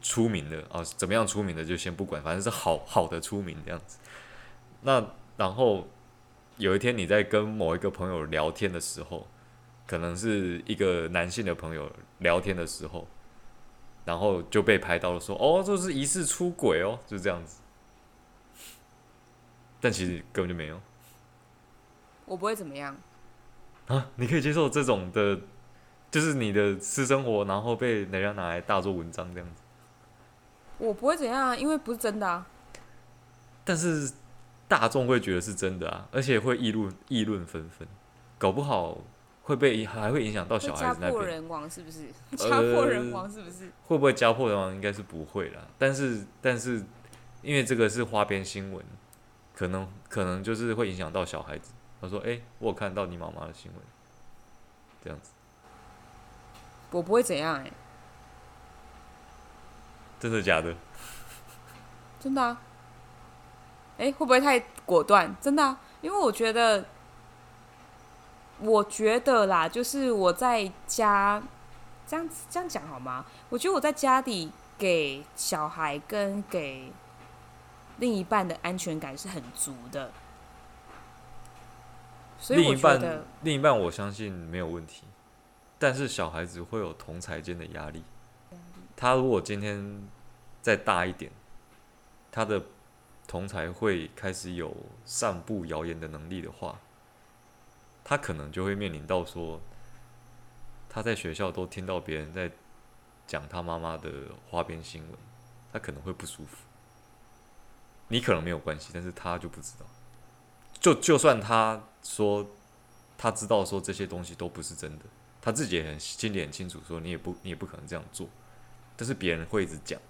出名了啊，怎么样出名的就先不管，反正是好好的出名这样子。那然后有一天你在跟某一个朋友聊天的时候，可能是一个男性的朋友聊天的时候，然后就被拍到了说，哦，这是疑似出轨哦，就是这样子。但其实根本就没有。我不会怎么样。啊，你可以接受这种的，就是你的私生活，然后被人家拿来大做文章这样子。我不会怎样啊，因为不是真的啊。但是大众会觉得是真的啊，而且会议论议论纷纷，搞不好会被还会影响到小孩子那边。家破人亡是不是？家破人亡是不是？会不会家破人亡？应该是不会啦。但是但是，因为这个是花边新闻，可能可能就是会影响到小孩子。他说：“哎、欸，我有看到你妈妈的新闻，这样子。”我不会怎样哎、欸。真的假的？真的啊！哎，会不会太果断？真的啊，因为我觉得，我觉得啦，就是我在家这样子这样讲好吗？我觉得我在家里给小孩跟给另一半的安全感是很足的，所以我觉得另一半，另一半我相信没有问题，但是小孩子会有同才间的压力。他如果今天再大一点，他的同才会开始有散布谣言的能力的话，他可能就会面临到说，他在学校都听到别人在讲他妈妈的花边新闻，他可能会不舒服。你可能没有关系，但是他就不知道。就就算他说他知道说这些东西都不是真的，他自己也很心里很清楚，说你也不你也不可能这样做。但是别人会一直讲，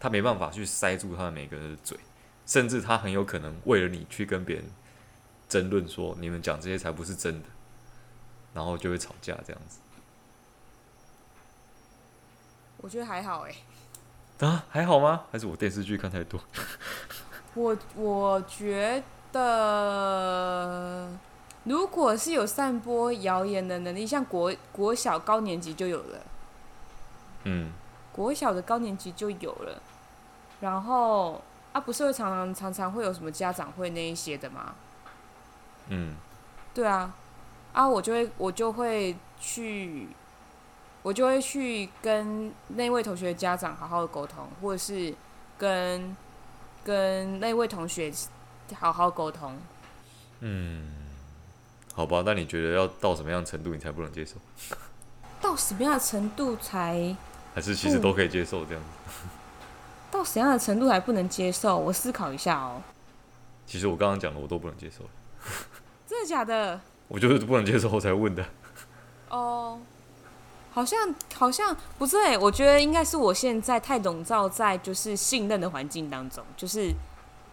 他没办法去塞住他的每个人的嘴，甚至他很有可能为了你去跟别人争论，说你们讲这些才不是真的，然后就会吵架这样子。我觉得还好哎。啊，还好吗？还是我电视剧看太多？我我觉得，如果是有散播谣言的能力，像国国小高年级就有了。嗯。国小的高年级就有了，然后啊，不是会常常常常会有什么家长会那一些的吗？嗯，对啊，啊，我就会我就会去，我就会去跟那位同学的家长好好的沟通，或者是跟跟那位同学好好沟通。嗯，好吧，那你觉得要到什么样的程度你才不能接受？到什么样的程度才？还是其实都可以接受这样子，到什么样的程度还不能接受？我思考一下哦。其实我刚刚讲的我都不能接受。真的假的？我就是不能接受我才问的。哦，好像好像不是哎，我觉得应该是我现在太笼罩在就是信任的环境当中，就是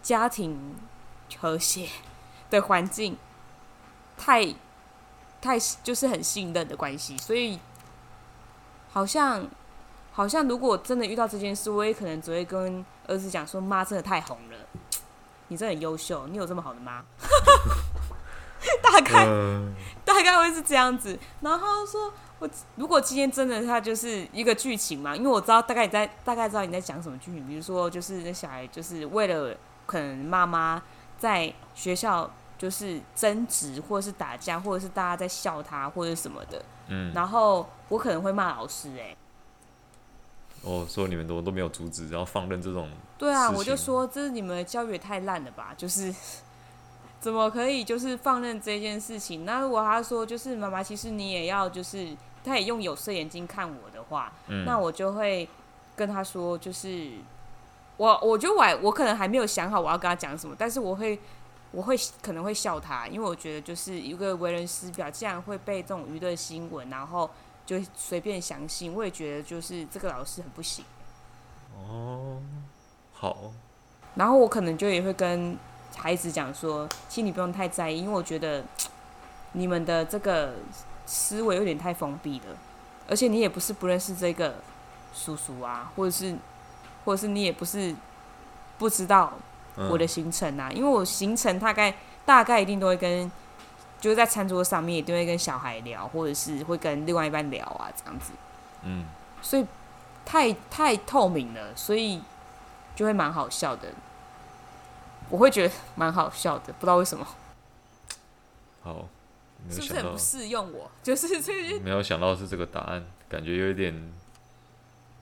家庭和谐的环境，太太就是很信任的关系，所以好像。好像如果真的遇到这件事，我也可能只会跟儿子讲说：“妈真的太红了，你真的很优秀，你有这么好的妈。” 大概、呃、大概会是这样子。然后说我如果今天真的他就是一个剧情嘛，因为我知道大概你在大概知道你在讲什么剧情，比如说就是那小孩就是为了可能妈妈在学校就是争执，或者是打架，或者是大家在笑他或者什么的。嗯，然后我可能会骂老师、欸，哎。哦，说你们都都没有阻止，然后放任这种。对啊，我就说这是你们的教育也太烂了吧！就是怎么可以就是放任这件事情？那如果他说就是妈妈，其实你也要就是他也用有色眼镜看我的话，嗯、那我就会跟他说，就是我我觉得我我可能还没有想好我要跟他讲什么，但是我会我会可能会笑他，因为我觉得就是一个为人师表，竟然会被这种娱乐新闻，然后。就随便相信，我也觉得就是这个老师很不行。哦，好。然后我可能就也会跟孩子讲说，其实你不用太在意，因为我觉得你们的这个思维有点太封闭了，而且你也不是不认识这个叔叔啊，或者是，或者是你也不是不知道我的行程啊，嗯、因为我行程大概大概一定都会跟。就是在餐桌上面，一定会跟小孩聊，或者是会跟另外一半聊啊，这样子。嗯，所以太太透明了，所以就会蛮好笑的。我会觉得蛮好笑的，不知道为什么。好，是不是很不适用我？就是这些，没有想到是这个答案，感觉有一点，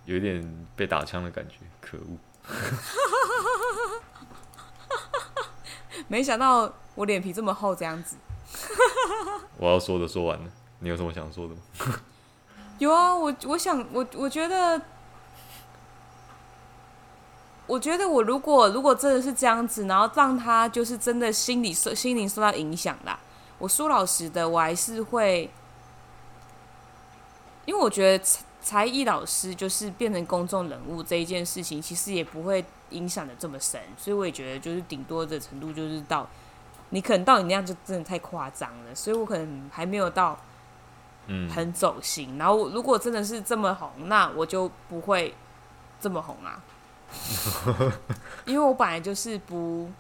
有一点被打枪的感觉，可恶！没想到我脸皮这么厚，这样子。我要说的说完了，你有什么想说的吗？有啊，我我想我我觉得。我觉得我如果如果真的是这样子，然后让他就是真的心理受心灵受到影响啦，我说老实的，我还是会，因为我觉得才才艺老师就是变成公众人物这一件事情，其实也不会影响的这么深，所以我也觉得就是顶多的程度就是到你可能到你那样就真的太夸张了，所以我可能还没有到嗯很走心，然后如果真的是这么红，那我就不会这么红啊。因为我本来就是不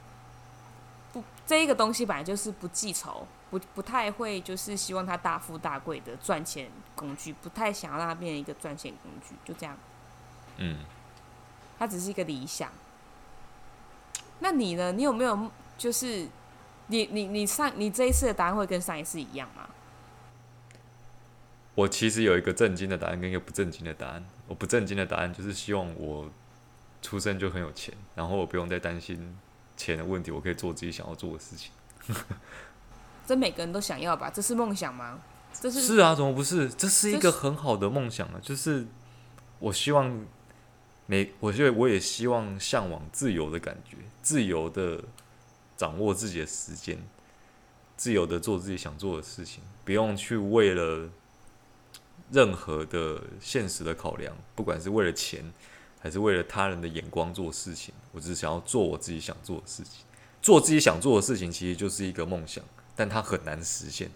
不这一个东西本来就是不记仇，不不太会就是希望它大富大贵的赚钱工具，不太想要让它变成一个赚钱工具，就这样。嗯，它只是一个理想。那你呢？你有没有就是你你你上你这一次的答案会跟上一次一样吗？我其实有一个正经的答案跟一个不正经的答案。我不正经的答案就是希望我。出生就很有钱，然后我不用再担心钱的问题，我可以做自己想要做的事情。这每个人都想要吧？这是梦想吗？这是是啊，怎么不是？这是一个很好的梦想啊！就是我希望每，我觉得我也希望向往自由的感觉，自由的掌握自己的时间，自由的做自己想做的事情，不用去为了任何的现实的考量，不管是为了钱。还是为了他人的眼光做事情，我只是想要做我自己想做的事情。做自己想做的事情，其实就是一个梦想，但它很难实现。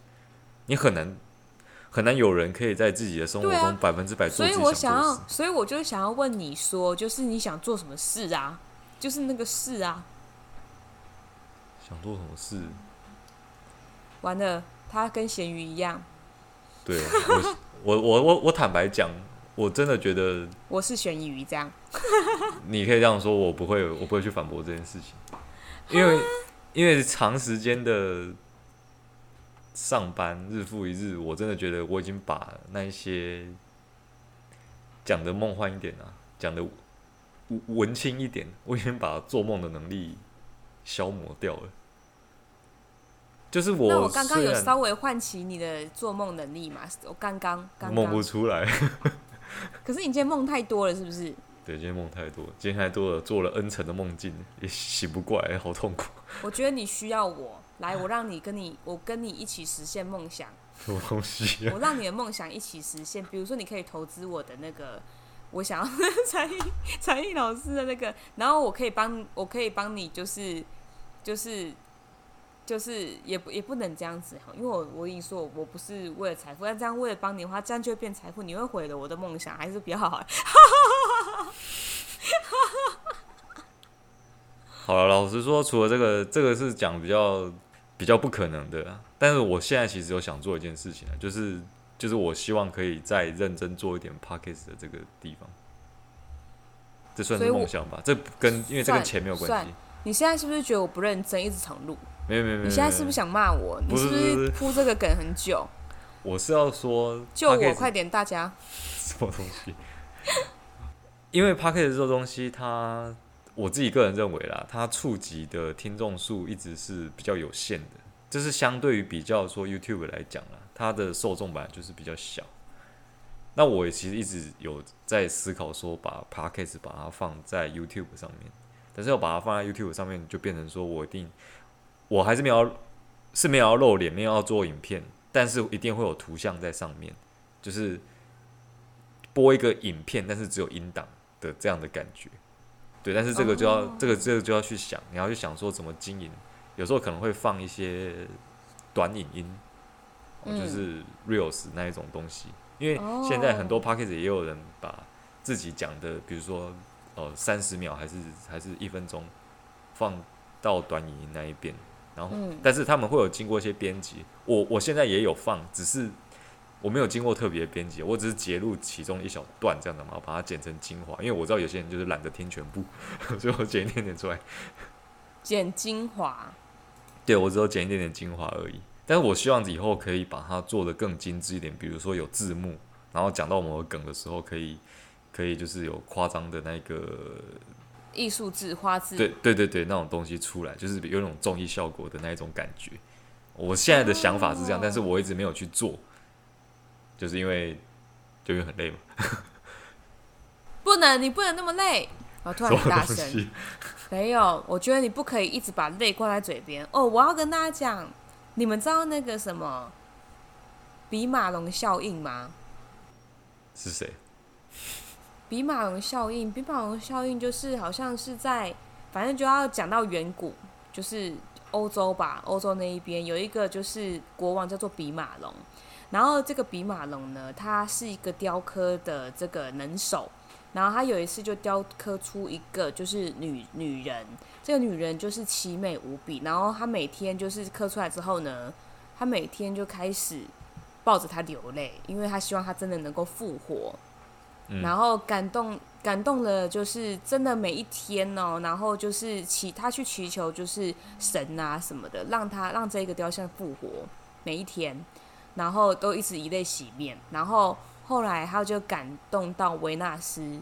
你很难很难有人可以在自己的生活中百分之百做自己想做的事。所以我想要，所以我就想要问你说，就是你想做什么事啊？就是那个事啊。想做什么事？完了，他跟咸鱼一样。对，我 我我我我坦白讲。我真的觉得我是悬疑鱼这样，你可以这样说，我不会，我不会去反驳这件事情，因为因为长时间的上班日复一日，我真的觉得我已经把那一些讲的梦幻一点啊，讲的文青一点，我已经把做梦的能力消磨掉了。就是我，那我刚刚有稍微唤起你的做梦能力嘛？我刚刚刚梦不出来。可是你今天梦太多了，是不是？对，今天梦太多，今天太多了，做了 N 层的梦境，也醒不过来，好痛苦。我觉得你需要我来，我让你跟你，我跟你一起实现梦想。什么东西啊？我让你的梦想一起实现，比如说你可以投资我的那个，我想要 才艺才艺老师的那个，然后我可以帮，我可以帮你，就是就是。就是也不也不能这样子哈，因为我我跟你说，我不是为了财富，但这样为了帮你的话，这样就会变财富，你会毁了我的梦想，还是比较好。好了，老实说，除了这个，这个是讲比较比较不可能的，但是我现在其实有想做一件事情啊，就是就是我希望可以再认真做一点 Podcast 的这个地方，这算是梦想吧？这跟因为这跟钱没有关系。你现在是不是觉得我不认真，一直重录？没有没有没有，你现在是不是想骂我？你是不是铺这个梗很久？我是要说，救我快点，大家！什么东西？因为 Podcast 这个东西，它我自己个人认为啦，它触及的听众数一直是比较有限的，就是相对于比较说 YouTube 来讲啦，它的受众本来就是比较小。那我其实一直有在思考说，把 Podcast 把它放在 YouTube 上面，但是要把它放在 YouTube 上面，就变成说我一定。我还是没有，是没有要露脸，没有要做影片，但是一定会有图像在上面，就是播一个影片，但是只有音档的这样的感觉。对，但是这个就要，oh. 这个这个就要去想，你要去想说怎么经营。有时候可能会放一些短影音，嗯、就是 reels 那一种东西，因为现在很多 podcast 也有人把自己讲的，比如说哦三十秒还是还是一分钟放到短影音那一边。然后，但是他们会有经过一些编辑，我我现在也有放，只是我没有经过特别编辑，我只是截录其中一小段这样的嘛，把它剪成精华，因为我知道有些人就是懒得听全部，所以我剪一点点出来。剪精华。对，我只有剪一点点精华而已。但是我希望以后可以把它做得更精致一点，比如说有字幕，然后讲到某个梗的时候，可以可以就是有夸张的那个艺术字花字，对对对对，那种东西出来，就是有那种综艺效果的那一种感觉。我现在的想法是这样，哦、但是我一直没有去做，就是因为就因为很累嘛。不能，你不能那么累。我突然很大声。没有，我觉得你不可以一直把累挂在嘴边。哦，我要跟大家讲，你们知道那个什么比马龙效应吗？是谁？比马龙效应，比马龙效应就是好像是在，反正就要讲到远古，就是欧洲吧，欧洲那一边有一个就是国王叫做比马龙，然后这个比马龙呢，他是一个雕刻的这个能手。然后他有一次就雕刻出一个就是女女人，这个女人就是奇美无比。然后他每天就是刻出来之后呢，他每天就开始抱着她流泪，因为他希望她真的能够复活。嗯、然后感动感动了，就是真的每一天哦。然后就是祈他去祈求，就是神啊什么的，让他让这个雕像复活每一天。然后都一直以泪洗面，然后。后来他就感动到维纳斯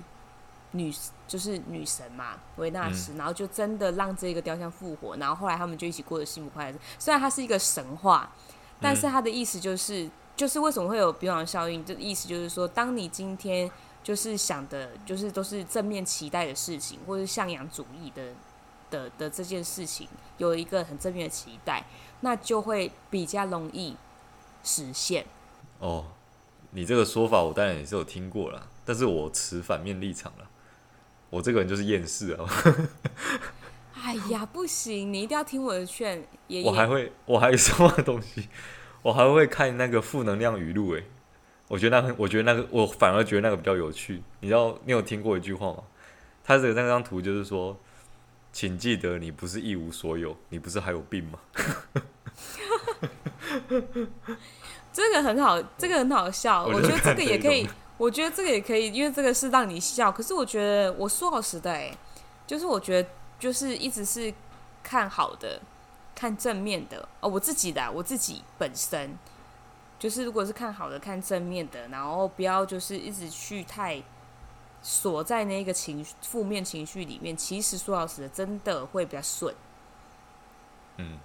女，就是女神嘛，维纳斯，嗯、然后就真的让这个雕像复活，然后后来他们就一起过得幸福快乐。虽然它是一个神话，但是它的意思就是，嗯、就是为什么会有比昂效应？这意思就是说，当你今天就是想的，就是都是正面期待的事情，或是向阳主义的的的这件事情，有一个很正面的期待，那就会比较容易实现。哦。你这个说法我当然也是有听过了，但是我持反面立场了。我这个人就是厌世啊。哎呀，不行，你一定要听我的劝。爷爷，我还会，我还有什么东西？我还会看那个负能量语录。哎，我觉得那个，我觉得那个，我反而觉得那个比较有趣。你知道，你有听过一句话吗？他这个那张图就是说，请记得你不是一无所有，你不是还有病吗？这个很好，这个很好笑。我觉得这个也可以，我觉得这个也可以，因为这个是让你笑。可是我觉得，我说老实的，哎，就是我觉得，就是一直是看好的，看正面的哦。我自己的，我自己本身就是，如果是看好的，看正面的，然后不要就是一直去太锁在那个情负面情绪里面。其实说老实的，真的会比较顺。嗯。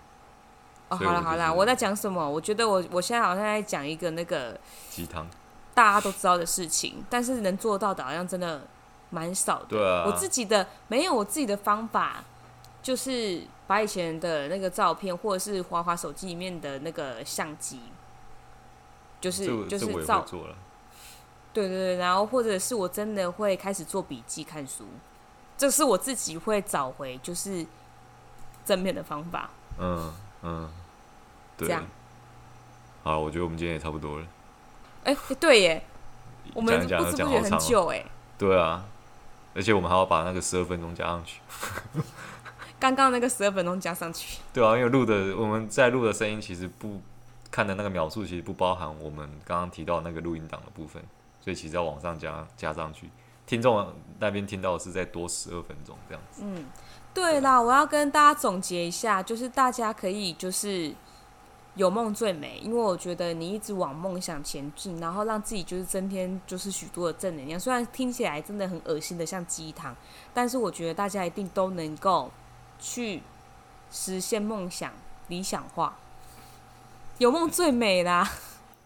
哦，好了好了，我在讲什么？我觉得我我现在好像在讲一个那个鸡汤，大家都知道的事情，但是能做到的好像真的蛮少的。对啊，我自己的没有我自己的方法，就是把以前的那个照片，或者是滑滑手机里面的那个相机，就是就是照做了。对对对，然后或者是我真的会开始做笔记、看书，这是我自己会找回就是正面的方法。嗯。嗯，对，这样，好，我觉得我们今天也差不多了。哎、欸，对耶，我们不知不觉很久哎。对啊，而且我们还要把那个十二分钟加上去。刚刚那个十二分钟加上去。对啊，因为录的我们在录的声音其实不看的那个描述，其实不包含我们刚刚提到那个录音档的部分，所以其实要往上加加上去。听众那边听到的是再多十二分钟这样子。嗯。对啦，我要跟大家总结一下，就是大家可以就是有梦最美，因为我觉得你一直往梦想前进，然后让自己就是增添就是许多的正能量。虽然听起来真的很恶心的像鸡汤，但是我觉得大家一定都能够去实现梦想理想化。有梦最美啦，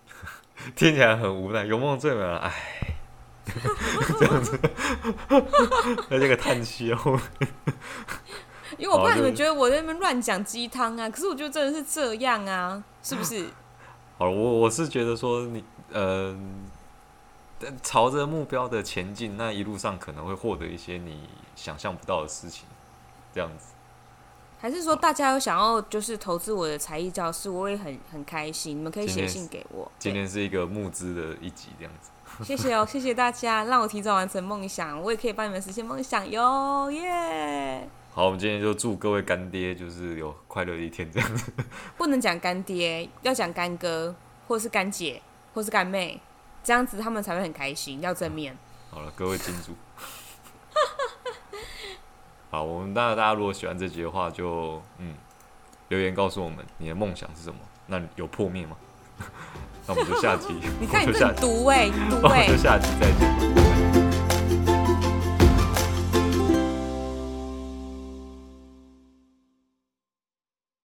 听起来很无奈。有梦最美了，哎。这样子，那这个叹气哦。因为我怕你们觉得我在那边乱讲鸡汤啊，可是我觉得真的是这样啊，是不是？好，我我是觉得说你呃，朝着目标的前进，那一路上可能会获得一些你想象不到的事情，这样子。还是说大家有想要就是投资我的才艺教室，我也很很开心，你们可以写信给我。今天是一个募资的一集，这样子。谢谢哦，谢谢大家，让我提早完成梦想，我也可以帮你们实现梦想哟，耶！好，我们今天就祝各位干爹就是有快乐的一天，这样子。不能讲干爹，要讲干哥，或是干姐，或是干妹，这样子他们才会很开心，要正面。好了，各位金主。好，我们。那大家如果喜欢这集的话，就嗯留言告诉我们你的梦想是什么？那有破灭吗？那 我们就下集，你看一下。毒哎，那 我们就下集再见。